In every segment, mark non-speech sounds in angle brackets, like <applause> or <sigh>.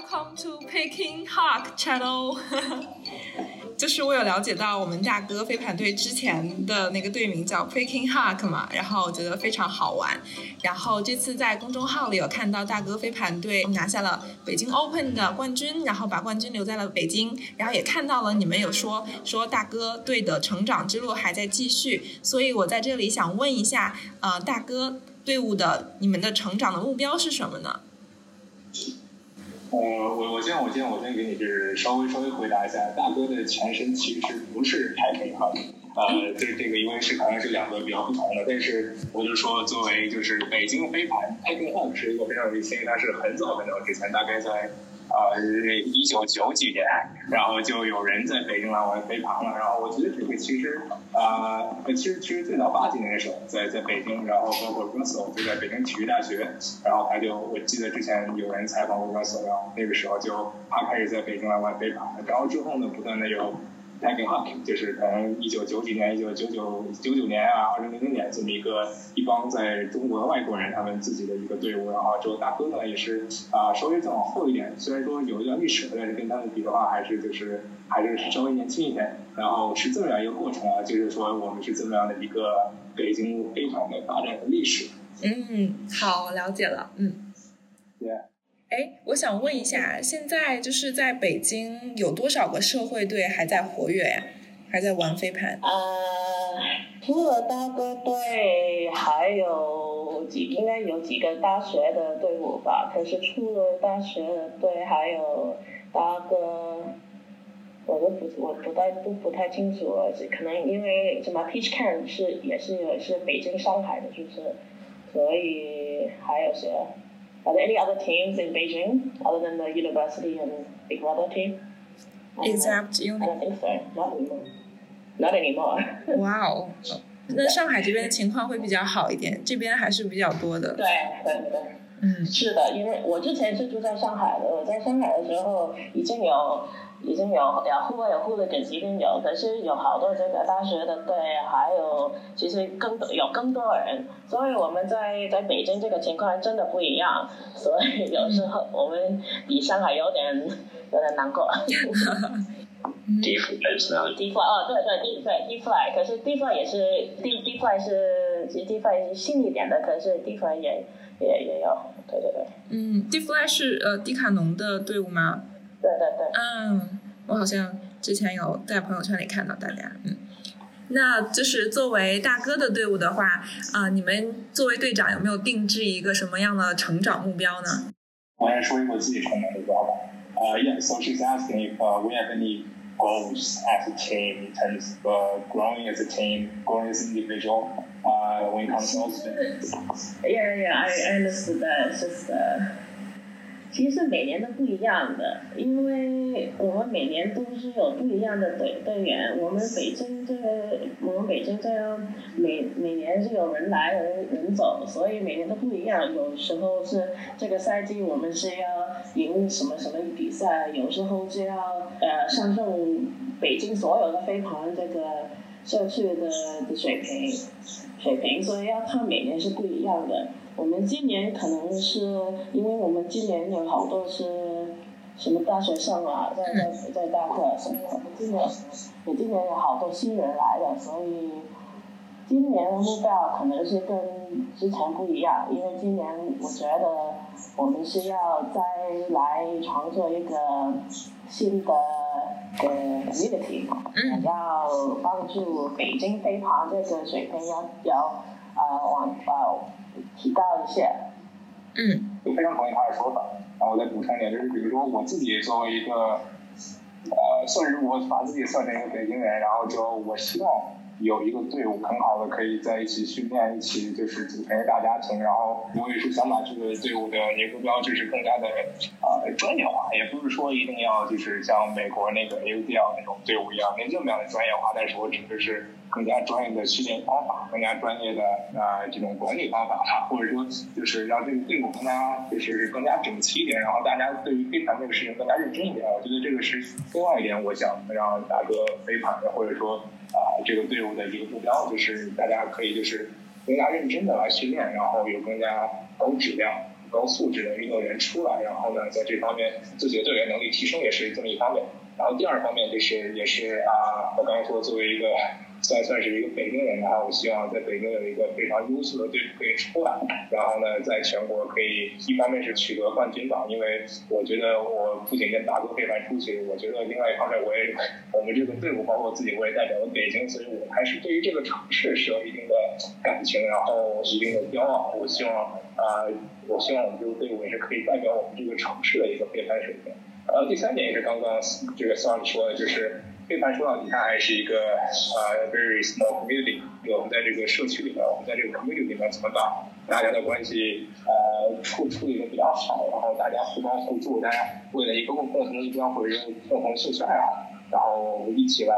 Welcome to Peking Hawk Channel。<laughs> 就是我有了解到我们大哥飞盘队之前的那个队名叫 Peking Hawk 嘛，然后我觉得非常好玩。然后这次在公众号里有看到大哥飞盘队拿下了北京 Open 的冠军，然后把冠军留在了北京。然后也看到了你们有说说大哥队的成长之路还在继续，所以我在这里想问一下，呃，大哥队伍的你们的成长的目标是什么呢？呃，我我先我先我先给你就是稍微稍微回答一下，大哥的前身其实不是台北哈，呃，就是这个因为是可能是两个比较不同的，但是我就说作为就是北京飞盘 p e k i n Hawk 是一个非常有意思，因为它是很早很早之前，大概在。呃，一九九几年，然后就有人在北京来玩飞盘了。然后我觉得这个其实，啊，其实其实最早八几年的时候，在在北京，然后包括 Russell 就在北京体育大学，然后他就我记得之前有人采访过 Russell，然后那个时候就他开始在北京来玩飞盘，然后之后呢，不断的有。太平号就是可能一九九几年、一九九九九九年啊、二零零零年这么一个一帮在中国的外国人他们自己的一个队伍，然后之后大哥呢也是啊稍微再往后一点，虽然说有一段历史，但是跟他们比的话还是就是还是稍微年轻一点，然后是这么样一个过程啊，就是说我们是这么样的一个北京飞盘的发展的历史。嗯，好，了解了，嗯。对。哎，我想问一下，现在就是在北京有多少个社会队还在活跃呀？还在玩飞盘？呃，除了大哥队，还有几应该有几个大学的队伍吧。可是除了大学队，还有大哥，我都不我不太不不太清楚。可能因为什么 Peach Can 是也是也是北京上海的，是不是？所以还有谁 ？Are there any other teams in Beijing other than the university and Big Brother team? Except uni. I don't think so. Not anymore. Not anymore. <laughs> wow. 那上海这边的情况会比较好一点，这边还是比较多的。对对对。嗯，是的，因为我之前是住在上海的，我在上海的时候已经有。 已经有有户外有户的等级经有，可是有好多这个大学的队，还有其实更多有更多人，所以我们在在北京这个情况真的不一样，所以有时候我们比上海有点有点难过。D fly D fly 哦对对 D 对 D fly，可是 D fly 也是 D D fly 是其实 D fly 是新一点的，可是 D fly 也也也有，对对对。嗯，D fly 是呃迪卡侬的队伍吗？对对对，嗯，我好像之前有在朋友圈里看到大家，嗯，那就是作为大哥的队伍的话，啊，你们作为队长有没有定制一个什么样的成长目标呢？我先说一个自己成长目标吧，啊，Yeah，so she's asking if we have any goals as a team in terms of growing as a team, growing as an individual, uh, when it comes to. Yeah, yeah, I understood that. Just uh. 其实每年都不一样的，因为我们每年都是有不一样的队队员。我们北京这个，我们北京这样每每年是有人来人人走，所以每年都不一样。有时候是这个赛季我们是要赢什么什么比赛，有时候就要呃上升北京所有的飞盘这个社区的的水平水平，所以要看每年是不一样的。我们今年可能是因为我们今年有好多是什么大学生啊，在在在大课，所以我们今年我今年有好多新人来了，所以今年的目标可能是跟之前不一样，因为今年我觉得我们是要再来创作一个新的呃 community，要帮助北京飞盘这个水平要要啊往啊。提到一些，嗯，就非常同意他的说法。然后我再补充一点，就是比如说我自己作为一个，呃，算是我把自己算成一个北京人，然后就我希望。有一个队伍很好的，可以在一起训练，一起就是组成一个大家庭。然后我也是想把这个队伍的一个目标就是更加的啊专业化，也不是说一定要就是像美国那个 UDL 那种队伍一样那这么样的专业化。但是我指的是更加专业的训练方法，更加专业的啊这种管理方法哈，或者说就是让这个队伍更加就是更加整齐一点，然后大家对于飞盘这个事情更加认真一点。我觉得这个是另外一点，我想让大哥飞盘的，或者说。啊，这个队伍的一个目标就是大家可以就是更加认真的来训练，然后有更加高质量、高素质的运动员出来，然后呢，在这方面自己的队员能力提升也是这么一方面。然后第二方面就是也是啊，我刚刚说作为一个。算算是一个北京人，然后我希望在北京有一个非常优秀的队可以出来，然后呢，在全国可以一方面是取得冠军吧，因为我觉得我不仅跟大哥非凡出去，我觉得另外一方面我也我们这个队伍包括自己我也代表了北京，所以我还是对于这个城市是有一定的感情，然后一定的骄傲。我希望啊，我希望我们这个队伍也是可以代表我们这个城市的一个飞盘水平。呃，第三点也是刚刚这个 s o n 说的，就是。飞盘说到底，它还是一个呃 very small community。我们在这个社区里面，我们在这个 community 里面怎么把大家的关系呃处处理的比较好，然后大家互帮互助，大家为了一个共共同的目标或者是共同兴趣爱好，然后一起来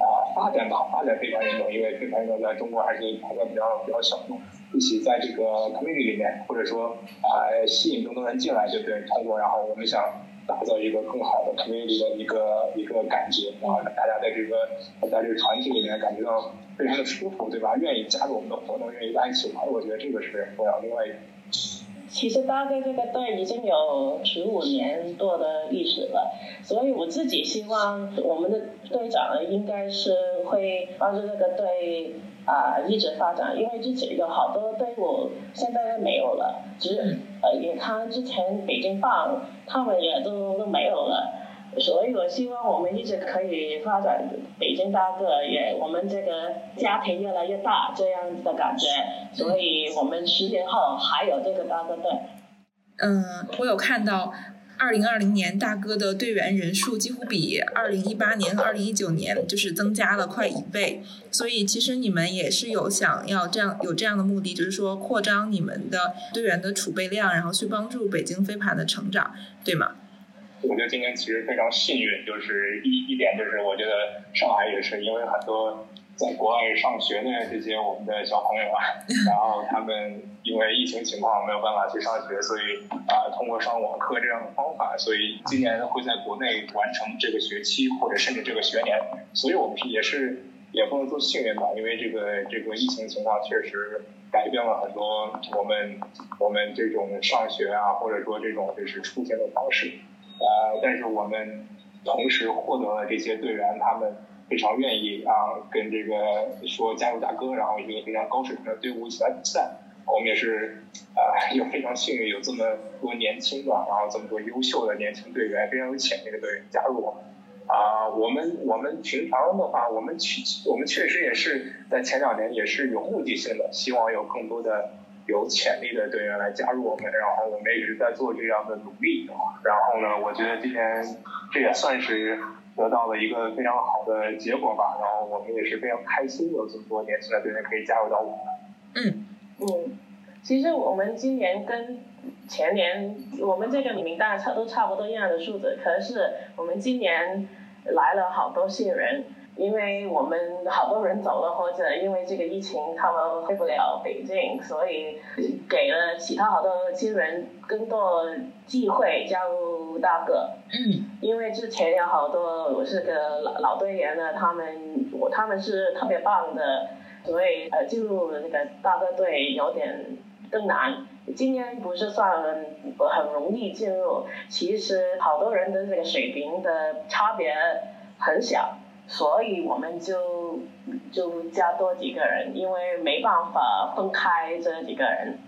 啊发展吧，发展飞盘运动。因为飞盘运动在中国还是还是比较比较小众，一起在这个 community 里面，或者说啊吸引更多人进来，对不对？通过然后我们想。打造一个更好的 community 的一个一个感觉，然后大家在这个在这个团体里面感觉到非常的舒服，对吧？愿意加入我们的活动，愿意在一起玩，我觉得这个是重要。另外，其实大概这个队已经有十五年多的历史了，所以我自己希望我们的队长应该是会帮助这个队。啊，一直发展，因为之前有好多队伍现在没有了，只是呃，你看之前北京棒，他们也都都没有了，所以我希望我们一直可以发展北京大个，也我们这个家庭越来越大这样的感觉，所以我们十年后还有这个大个队。嗯，我有看到。二零二零年大哥的队员人数几乎比二零一八年和二零一九年就是增加了快一倍，所以其实你们也是有想要这样有这样的目的，就是说扩张你们的队员的储备量，然后去帮助北京飞盘的成长，对吗？我觉得今年其实非常幸运，就是一一点就是我觉得上海也是因为很多。在国外上学的这些我们的小朋友啊，<laughs> 然后他们因为疫情情况没有办法去上学，所以啊，通过上网课这样的方法，所以今年会在国内完成这个学期或者甚至这个学年。所以我们是也是 <laughs> 也不能说幸运吧，因为这个这个疫情情况确实改变了很多我们我们这种上学啊，或者说这种就是出行的方式。呃，但是我们同时获得了这些队员他们。非常愿意啊，跟这个说加入大哥，然后一个非常高水平的队伍一起来比赛。我们也是啊，又非常幸运有这么多年轻的，然后这么多优秀的年轻队员，非常有潜力的队员加入我们。啊，我们我们平常的话，我们确我们确实也是在前两年也是有目的性的，希望有更多的有潜力的队员来加入我们，然后我们也一直在做这样的努力。然后呢，我觉得今天这也算是。得到了一个非常好的结果吧，然后我们也是非常开心，有这么多年轻的队员可以加入到我们。嗯嗯，其实我们今年跟前年我们这个名单差都差不多一样的数字，可是我们今年来了好多新人。因为我们好多人走了，或者因为这个疫情他们回不了北京，所以给了其他好多新人更多机会加入大个。因为之前有好多我是个老老队员呢，他们我他们是特别棒的，所以呃进入那个大个队有点更难。今年不是算很容易进入，其实好多人的这个水平的差别很小。所以我们就就加多几个人，因为没办法分开这几个人，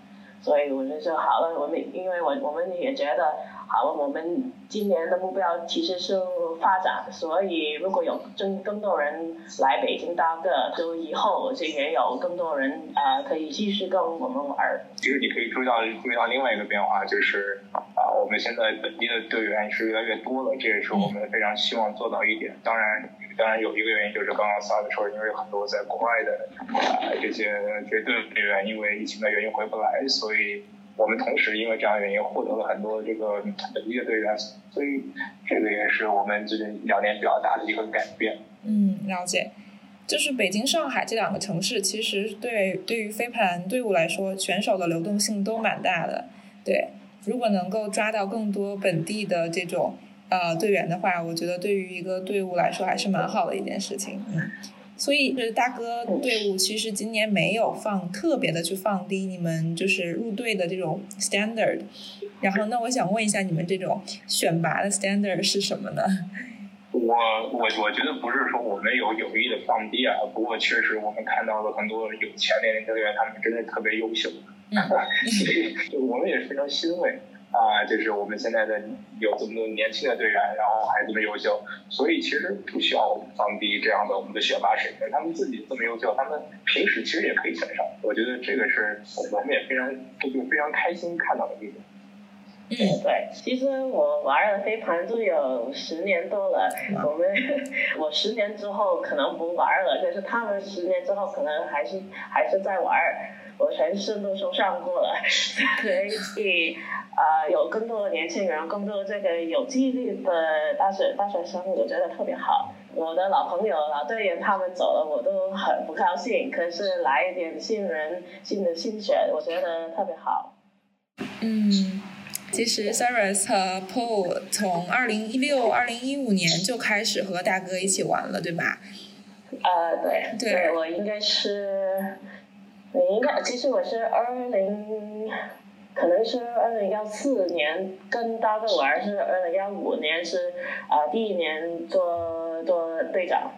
所以我们就好了，我们因为我我们也觉得好了，我们今年的目标其实是发展，所以如果有更更多人来北京搭个，就以后就也有更多人啊可以继续跟我们玩。其实你可以注意到注意到另外一个变化，就是啊我们现在本地的队员是越来越多了，这也是我们非常希望做到一点。当然。当然有一个原因就是刚刚萨的说，因为很多在国外的啊这些绝对队员因为疫情的原因回不来，所以我们同时因为这样的原因获得了很多这个本地的队员，所以这个也是我们最近两年比较大的一个改变。嗯，了解。就是北京、上海这两个城市，其实对对于飞盘队伍来说，选手的流动性都蛮大的。对，如果能够抓到更多本地的这种。呃，队员的话，我觉得对于一个队伍来说还是蛮好的一件事情。嗯，所以就是大哥队伍其实今年没有放特别的去放低你们就是入队的这种 standard。然后那我想问一下，你们这种选拔的 standard 是什么呢？我我我觉得不是说我们有有意的放低啊，不过确实我们看到了很多有潜力的队员，他们真的特别优秀，<laughs> 所以就我们也是非常欣慰啊，就是我们现在的有这么多年轻的队员，然后还这么优秀，所以其实不需要放低这样的我们的选拔水平，他们自己这么优秀，他们平时其实也可以选上，我觉得这个是我们也非常就非常开心看到的一点。对对，其实我玩了飞盘都有十年多了。我们 <laughs> 我十年之后可能不玩了，但是他们十年之后可能还是还是在玩儿。我全身都受伤过了，<laughs> 所以啊，有更多的年轻人，更多这个有纪律的大学大学生，我觉得特别好。我的老朋友、老队员他们走了，我都很不高兴。可是来一点新人、新的新血，我觉得特别好。嗯。其实 Sarah 和 Paul 从二零一六、二零一五年就开始和大哥一起玩了，对吧？呃，对，对我应该是，我应该其实我是二零，可能是二零幺四年跟大哥玩，是二零幺五年是啊第一年做做队长。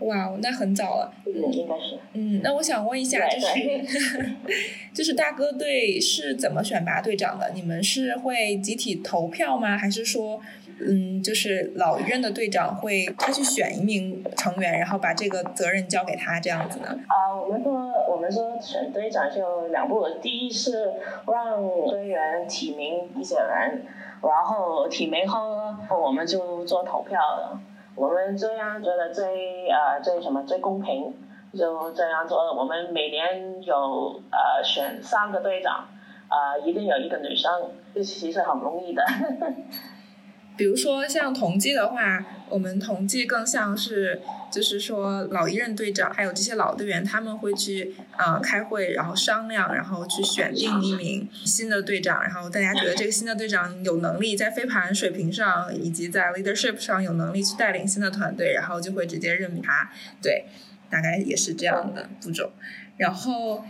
哇，那很早了。嗯，应该是。嗯，那我想问一下，就是 <laughs> 就是大哥队是怎么选拔队长的？你们是会集体投票吗？还是说，嗯，就是老一任的队长会他去选一名成员，然后把这个责任交给他这样子呢？啊，我们说我们说选队长就两步，第一是让队员提名一些人，然后提名后我们就做投票了。我们这样觉得最呃最什么最公平，就这样做。我们每年有呃选三个队长，呃一定有一个女生，这其实很容易的。呵呵比如说像同济的话，我们同济更像是，就是说老一任队长还有这些老队员，他们会去呃开会，然后商量，然后去选定一名新的队长，然后大家觉得这个新的队长有能力在飞盘水平上以及在 leadership 上有能力去带领新的团队，然后就会直接任命他。对，大概也是这样的步骤。然后，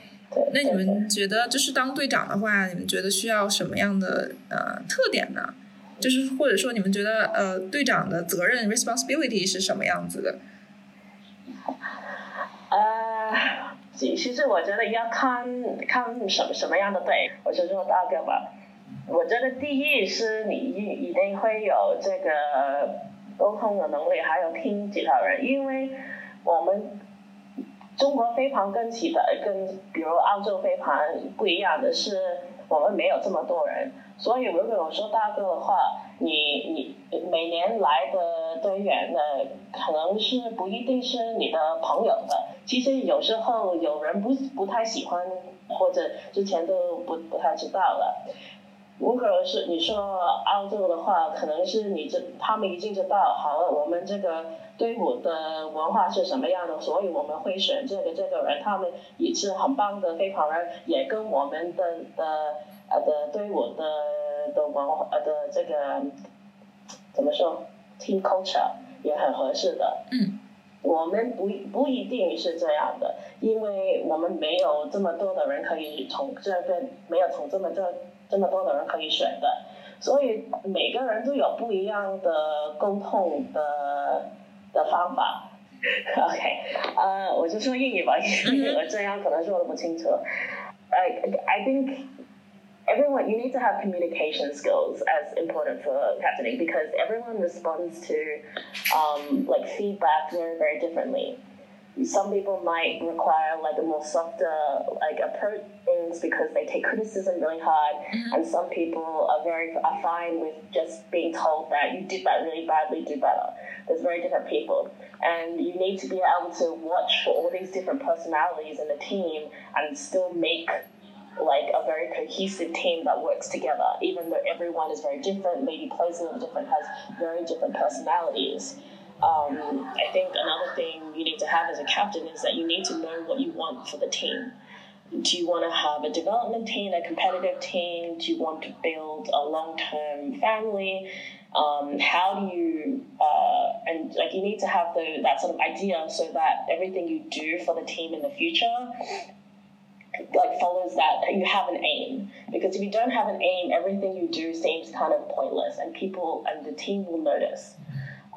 那你们觉得就是当队长的话，你们觉得需要什么样的呃特点呢？就是或者说，你们觉得呃，队长的责任 responsibility 是什么样子的？呃，其实我觉得要看看什么什么样的队，我就说大哥吧。我觉得第一是你一一定会有这个沟通的能力，还有听其他人，因为我们中国飞盘跟其他跟比如澳洲飞盘不一样的是，我们没有这么多人。所以，如果我说大哥的话，你你每年来的队员呢，可能是不一定是你的朋友的。其实有时候有人不不太喜欢，或者之前都不不太知道了。如果是你说澳洲的话，可能是你这他们已经知道，好了，我们这个队伍的文化是什么样的，所以我们会选这个这个人，他们也是很棒的飞跑人，也跟我们的的。呃的队伍的的文化的这个怎么说，team culture 也很合适的。嗯。我们不不一定是这样的，因为我们没有这么多的人可以从这边，没有从这么这这么多的人可以选的，所以每个人都有不一样的沟通的的方法。OK，呃，我就说英语吧，因为我这样可能说的不清楚。I I think. everyone you need to have communication skills as important for captaining because everyone responds to um, like feedback very very differently some people might require like a more softer like approach things because they take criticism really hard mm-hmm. and some people are very are fine with just being told that you did that really badly do better there's very different people and you need to be able to watch for all these different personalities in the team and still make like a very cohesive team that works together, even though everyone is very different, maybe plays a little different, has very different personalities. Um, I think another thing you need to have as a captain is that you need to know what you want for the team. do you want to have a development team, a competitive team? Do you want to build a long term family? Um, how do you uh, and like you need to have the that sort of idea so that everything you do for the team in the future like follows that you have an aim because if you don't have an aim everything you do seems kind of pointless and people and the team will notice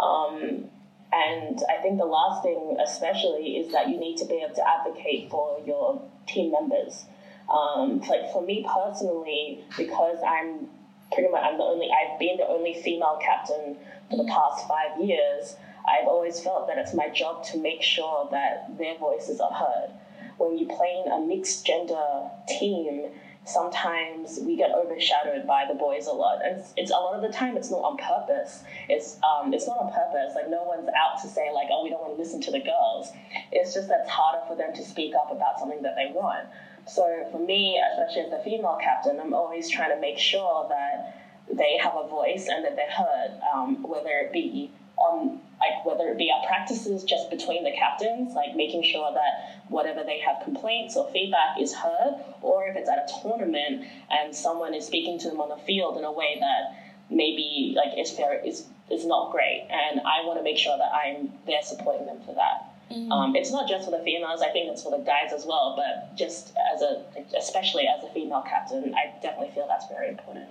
um, and I think the last thing, especially, is that you need to be able to advocate for your team members. Um, like for me personally, because I'm pretty much I'm the only I've been the only female captain for the past five years. I've always felt that it's my job to make sure that their voices are heard. When you play in a mixed gender team, sometimes we get overshadowed by the boys a lot, and it's, it's a lot of the time it's not on purpose. It's um, it's not on purpose. Like no one's out to say like, oh, we don't want to listen to the girls. It's just that it's harder for them to speak up about something that they want. So for me, especially as the female captain, I'm always trying to make sure that they have a voice and that they're heard, um, whether it be on like whether it be our practices just between the captains, like making sure that whatever they have complaints or feedback is heard, or if it's at a tournament and someone is speaking to them on the field in a way that maybe like is fair is is not great, and I want to make sure that I'm there supporting them for that. Mm-hmm. Um, it's not just for the females; I think it's for the guys as well. But just as a, especially as a female captain, I definitely feel that's very important.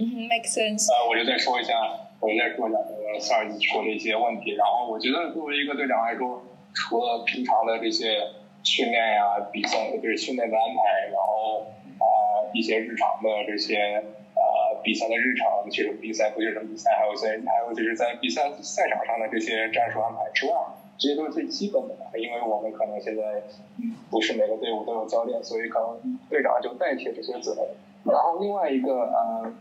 Mm-hmm, makes sense. 呃，我就再说一下，我就再说一下那个上一次说的一些问题。然后我觉得作为一个队长来说，除了平常的这些训练呀、比赛就是训练的安排，然后啊、一些日常的这些呃比赛的日常，这种比赛不就是比赛，还有在还有就是在比赛赛场上的这些战术安排之外，这些都是最基本的。因为我们可能现在不是每个队伍都有教练，所以可能队长就代替这些责任。然后另外一个呃。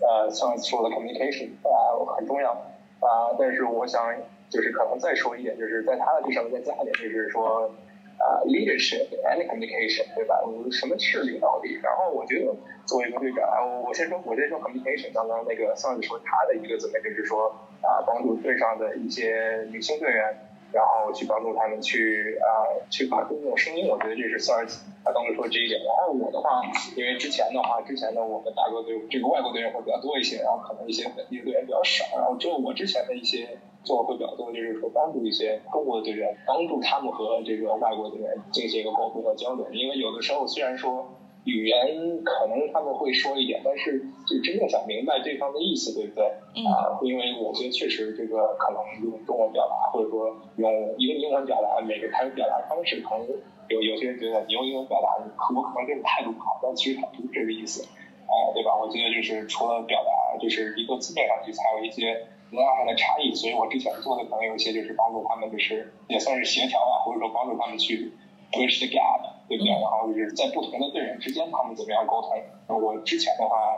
呃，上次说的 communication 啊很重要啊，但是我想就是可能再说一点，就是在他的这上面再加一点，就是说啊 leadership and communication 对吧？什么是领导力？然后我觉得作为一个队长，我我先说，我先说 communication。刚刚那个上次说他的一个怎么就是说啊，帮助队上的一些女性队员。然后去帮助他们去啊，去把这种声音，我觉得这是 SARS 他当时说这一点。然后我的话，因为之前的话，之前的我们大哥队这个外国队员会比较多一些，然后可能一些本地队员比较少。然后只有我之前的一些做会比较多，就是说帮助一些中国的队员，帮助他们和这个外国队员进行一个沟通和交流。因为有的时候虽然说。语言可能他们会说一点，但是就真正想明白对方的意思，对不对？啊，因为我觉得确实这个可能用中文表达，或者说用一个英文表达，每个他的表达方式可能有有些人觉得你用英文表达，我可能这个态度不好，但其实他不是这个意思，啊，对吧？我觉得就是除了表达，就是一个字面上去，还有一些文化上的差异，所以我之前做的可能有一些就是帮助他们，就是也算是协调啊，或者说帮助他们去 bridge the gap。对不对？然后就是在不同的队员之间，他们怎么样沟通？我之前的话，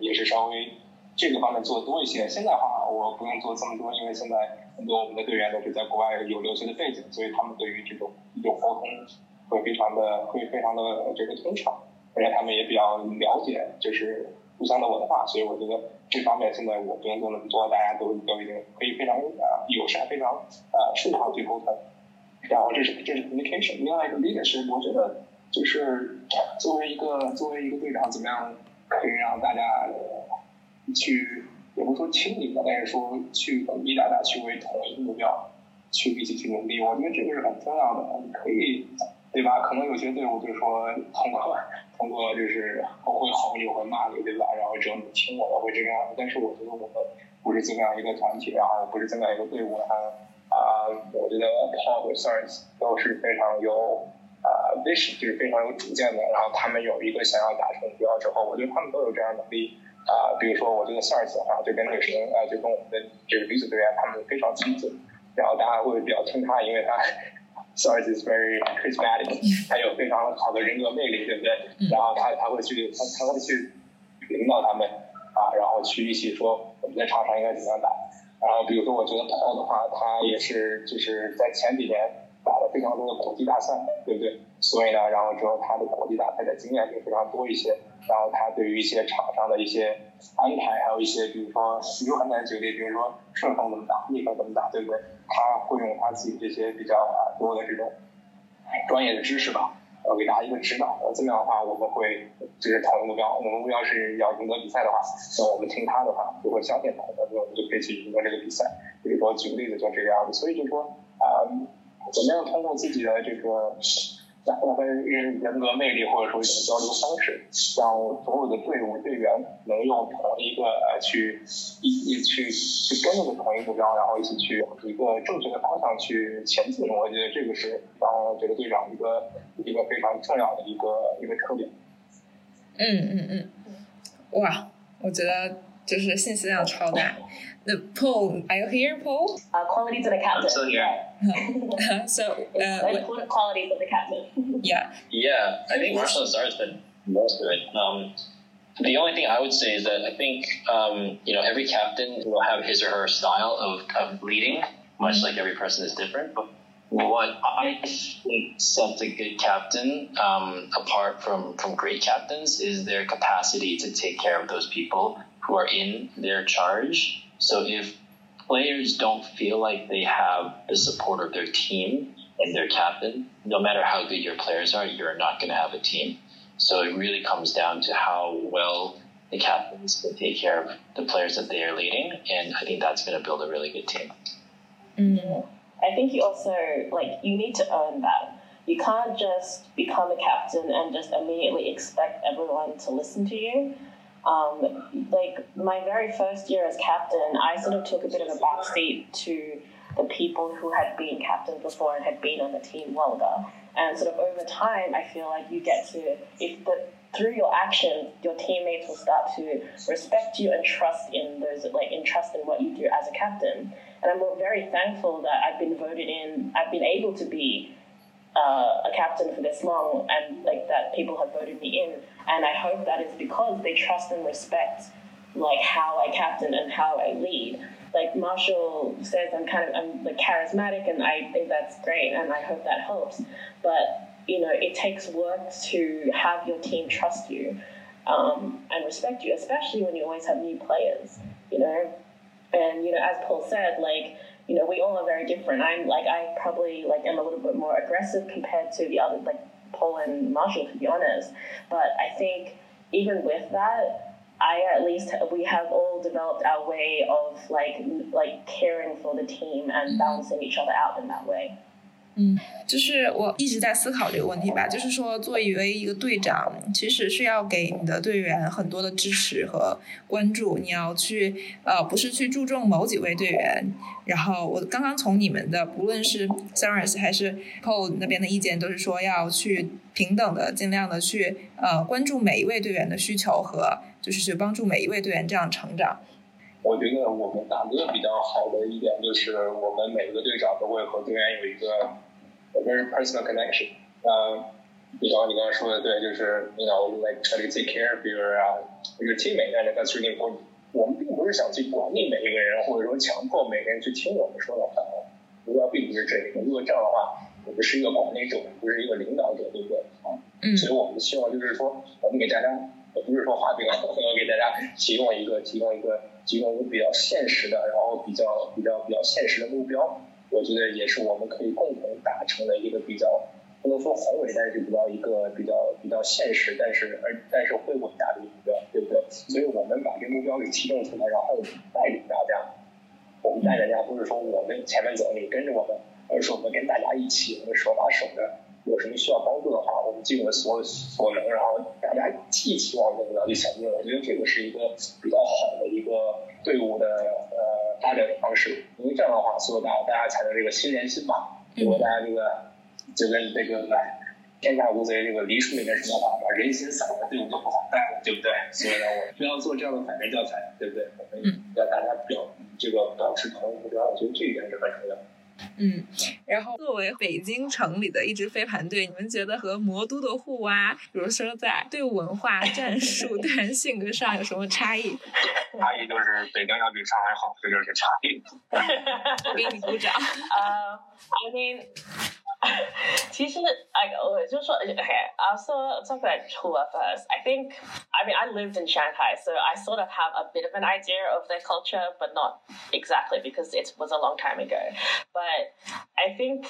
也是稍微这个方面做的多一些。现在的话，我不用做这么多，因为现在很多我们的队员都是在国外有留学的背景，所以他们对于这种一种沟通会非常的会非常的这个通畅，而且他们也比较了解就是互相的文化，所以我觉得这方面现在我不用做那么多，大家都都已经可以非常呃友善、非常呃顺畅去沟通。然后这是这是 communication，另外一个 leader 是我觉得就是作为一个作为一个队长，怎么样可以让大家去也不说亲近吧，但是说去鼓励大家去为同一个目标去一起去努力，我觉得这个是很重要的。可以对吧？可能有些队伍就是说通过通过就是我会吼你，我会骂你，对吧？然后只有你听我的会这个样子。但是我觉得我们不是这么样一个团体，然后不是这么样一个队伍，然后。啊，我觉得 Paul 和 Science 都是非常有啊 vision，就是非常有主见的。然后他们有一个想要达成目标之后，我觉得他们都有这样能力。啊，比如说我觉得 Science 的话，就跟女生啊，就跟我们的这个女子队员，他们非常亲近。然后大家会比较听他，因为他 <laughs> Science is very charismatic，他有非常好的人格魅力，对不对？然后他他会去他他会去领导他们啊，然后去一起说我们在场上应该怎么样打。然后，比如说，我觉得 Paul 的话，他也是就是在前几年打了非常多的国际大赛，对不对？所以呢，然后之后他的国际大赛的经验就非常多一些。然后他对于一些场上的一些安排，还有一些比如说有很难举例，比如说顺风怎么打，逆风怎么打，对不对？他会用他自己这些比较多的这种专业的知识吧，呃给大家一个指导。呃，这样的话我们会就是讨论目标，我们目标是要赢得比赛的话，那我们听他的话，如果相信他，那我们就可以去赢得这个比赛。比如说举个例子就这个样子，所以就说啊，怎么样通过自己的这个。然后跟人人格魅力或者说一种交流方式，让所有的队伍队员能用同一个呃去一一去去跟那个同一个目标，然后一起去一个正确的方向去前进。我觉得这个是当这个队长一个一个非常重要的一个一个特点。嗯嗯嗯，哇，我觉得就是信息量超大。The Paul, are you here, Paul? Uh, qualities of the captain. I'm still here. <laughs> so, uh, important qualities of the captain. <laughs> yeah. Yeah, I think Marcel Azar's been most of it. Um, the only thing I would say is that I think um, you know every captain will have his or her style of, of leading, much mm-hmm. like every person is different. But what I think sets a good captain um, apart from from great captains is their capacity to take care of those people who are in their charge so if players don't feel like they have the support of their team and their captain, no matter how good your players are, you're not going to have a team. So it really comes down to how well the captains can take care of the players that they are leading, and I think that's going to build a really good team. Mm. I think you also like you need to earn that. You can't just become a captain and just immediately expect everyone to listen to you um, like my very first year as captain, I sort of took a bit of a backseat to the people who had been captains before and had been on the team longer. And sort of over time, I feel like you get to, if the, through your actions, your teammates will start to respect you and trust in those, like, in trust in what you do as a captain. And I'm very thankful that I've been voted in, I've been able to be uh, a captain for this long and like that people have voted me in and I hope that is because they trust and respect like how I captain and how I lead. Like Marshall says, I'm kind of I'm like charismatic, and I think that's great, and I hope that helps. But you know, it takes work to have your team trust you um, and respect you, especially when you always have new players. You know, and you know, as Paul said, like you know, we all are very different. I'm like I probably like am a little bit more aggressive compared to the other like Paul and Marshall, to be honest. But I think even with that, I at least we have all developed our way of like like caring for the team and mm-hmm. balancing each other out in that way. 嗯，就是我一直在思考这个问题吧，就是说，作为一个队长，其实是要给你的队员很多的支持和关注。你要去，呃，不是去注重某几位队员。然后我刚刚从你们的，不论是 s a r a s 还是 Paul 那边的意见，都是说要去平等的，尽量的去，呃，关注每一位队员的需求和，就是去帮助每一位队员这样成长。我觉得我们大哥比较好的一点就是，我们每个队长都会和队员有一个 very personal connection。呃，比方你刚刚说的对，就是 you know like try to take care of your your teammate，and that's really important。我们并不是想去管理每一个人，或者说强迫每个人去听我们说的话。目标并不是这个。如果这样的话，我们是一个管理者，不是一个领导者，对不对？啊，所以我们希望就是说，我们给大家，不是说画饼，我们给大家提供一个，提供一个。提供一个比较现实的，然后比较比较比较现实的目标，我觉得也是我们可以共同达成的一个比较不能说宏伟，但是比较一个比较比较现实，但是而但是会伟大的目标，对不对？所以我们把这个目标给提炼出来，然后带领大家，我们带大家不是说我们前面走，你跟着我们，而是我们跟大家一起，我们手把手的。有什么需要帮助的话，我们尽我们所所能，然后大家一起往这个目标去前进。我觉得这个是一个比较好的一个队伍的呃发展的方式，因为这样的话，所以大大家才能这个心连心嘛。如果大家这个就跟这个天下无贼这个梨树里面什么话，把人心散了，队伍就不好带了，对不对？所以呢，我们不要做这样的反面教材，对不对？我们要大家表这个保持同一目标，我觉得这一点是很重要。嗯，然后作为北京城里的一支飞盘队，你们觉得和魔都的互蛙，比如说在队伍文化、战术、<laughs> 队员性格上有什么差异？差异就是北京要比上海好，这就是差异。<laughs> 给你鼓掌。Uh, I mean, 其实，I 我就说，okay, I'll sort talk about Hua first. I think, I mean, I lived in Shanghai, so I sort of have a bit of an idea of their culture, but not exactly because it was a long time ago. But I think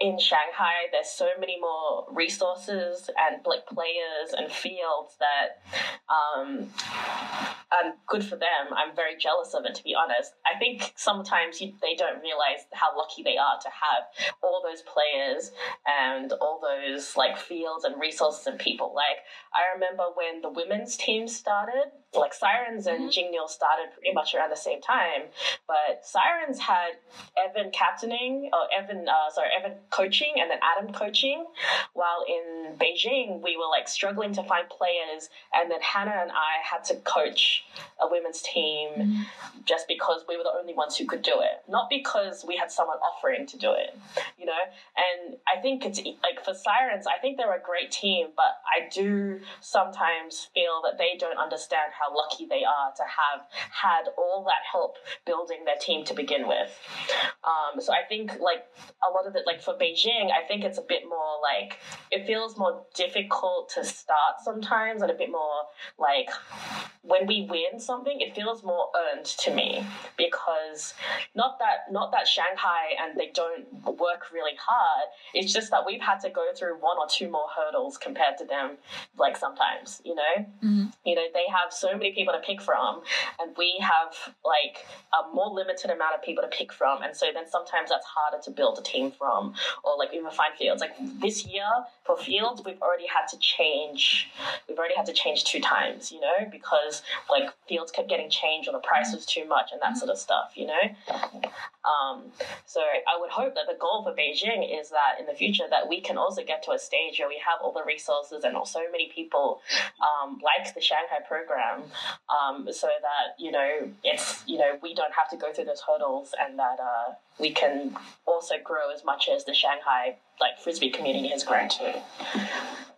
in Shanghai, there's so many more resources and like players and fields that um, are good for them. I'm very jealous of it, to be honest. I think sometimes you, they don't realize how lucky they are to have all those players and all those like fields and resources and people. Like I remember when the women's team started, like Sirens and mm-hmm. Jingneil started pretty much around the same time, but Sirens had Evan captaining, or Evan, uh, sorry, Evan coaching, and then Adam coaching. While in Beijing, we were like struggling to find players, and then Hannah and I had to coach a women's team mm-hmm. just because we were the only ones who could do it, not because we had someone offering to do it, you know. And I think it's like for Sirens, I think they're a great team, but I do sometimes feel that they don't understand how how lucky they are to have had all that help building their team to begin with. Um, so I think like a lot of it, like for Beijing, I think it's a bit more like it feels more difficult to start sometimes, and a bit more like when we win something, it feels more earned to me because not that not that Shanghai and they don't work really hard. It's just that we've had to go through one or two more hurdles compared to them. Like sometimes, you know, mm-hmm. you know they have so many people to pick from, and we have like a more limited amount of people to pick from, and so then sometimes that's harder to build a team from, or like even find fields. Like this year for fields, we've already had to change. We've already had to change two times, you know, because like fields kept getting changed or the price was too much and that sort of stuff, you know. Um, so I would hope that the goal for Beijing is that in the future that we can also get to a stage where we have all the resources and so many people um, like the Shanghai program um, so that you know it's you know we don't have to go through those hurdles and that uh, we can also grow as much as the Shanghai like frisbee community has grown too.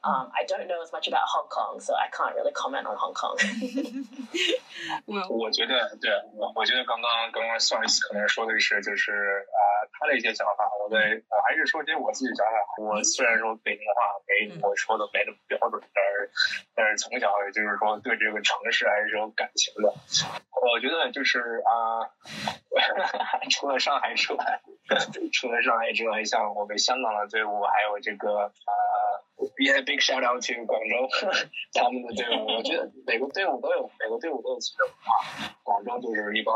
Um, I don't know as much about Hong Kong, so I can't really comment on Hong Kong. <laughs> <laughs> 我觉得，对我，我觉得刚刚刚刚 Science 可能说的是，就是啊、呃， 他的一些想法。我在，我还是说些我自己想法。我虽然说北京话没我说的没那么标准，但是但是从小也就是说对这个城市还是有感情的。我觉得就是啊，<laughs> 除了上海之外，<laughs> 除了上海之外，像我们香港的队伍，还有这个啊。也 big shout out to 广州 <laughs> 他们的队伍。我觉得每个队伍都有，每个队伍都有自己的文化。广州就是一帮，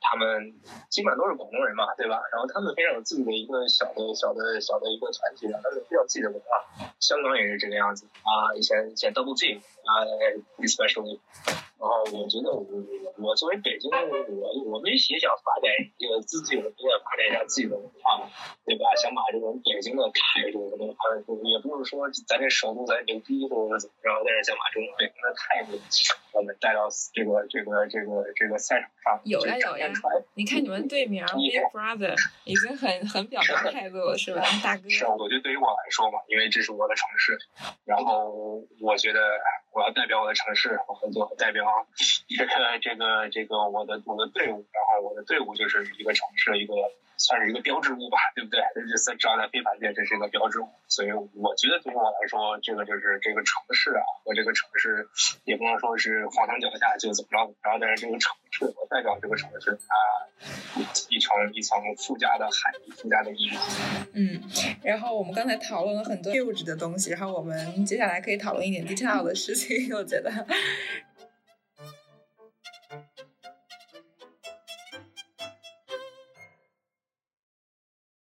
他们基本上都是广东人嘛，对吧？然后他们非常有自己的一个小的、小的、小的一个团体，他们非常自己的文化。香港也是这个样子啊，以前以前 double team 啊，especially。然后我觉得我我作为北京人，我我们也想发展一个自己的，也发展一下自己的文化，对吧？想把这种北京的态度，还也不是说咱这首都咱牛逼或者怎么着，但是想把这种北京的态度，我们带到这个这个这个这个赛场上。有呀有呀，你看你们队名 Big Brother <laughs> 已经很很表达态度了，是吧，<laughs> 大哥？是，我觉得对于我来说嘛，因为这是我的城市，然后我觉得。我要代表我的城市，我就代表这个这个这个我的我的队伍，然后我的队伍就是一个城市的一个。算是一个标志物吧，对不对？这是只要在飞盘界，这是一个标志物。所以我觉得对于我来说，这个就是这个城市啊，和这个城市也不能说是黄墙脚下就怎么着怎么着，但是这个城市，我代表这个城市，它一层一层附加的含义，附加的意义。嗯，然后我们刚才讨论了很多 huge 的东西，然后我们接下来可以讨论一点 detail 的事情，我觉得。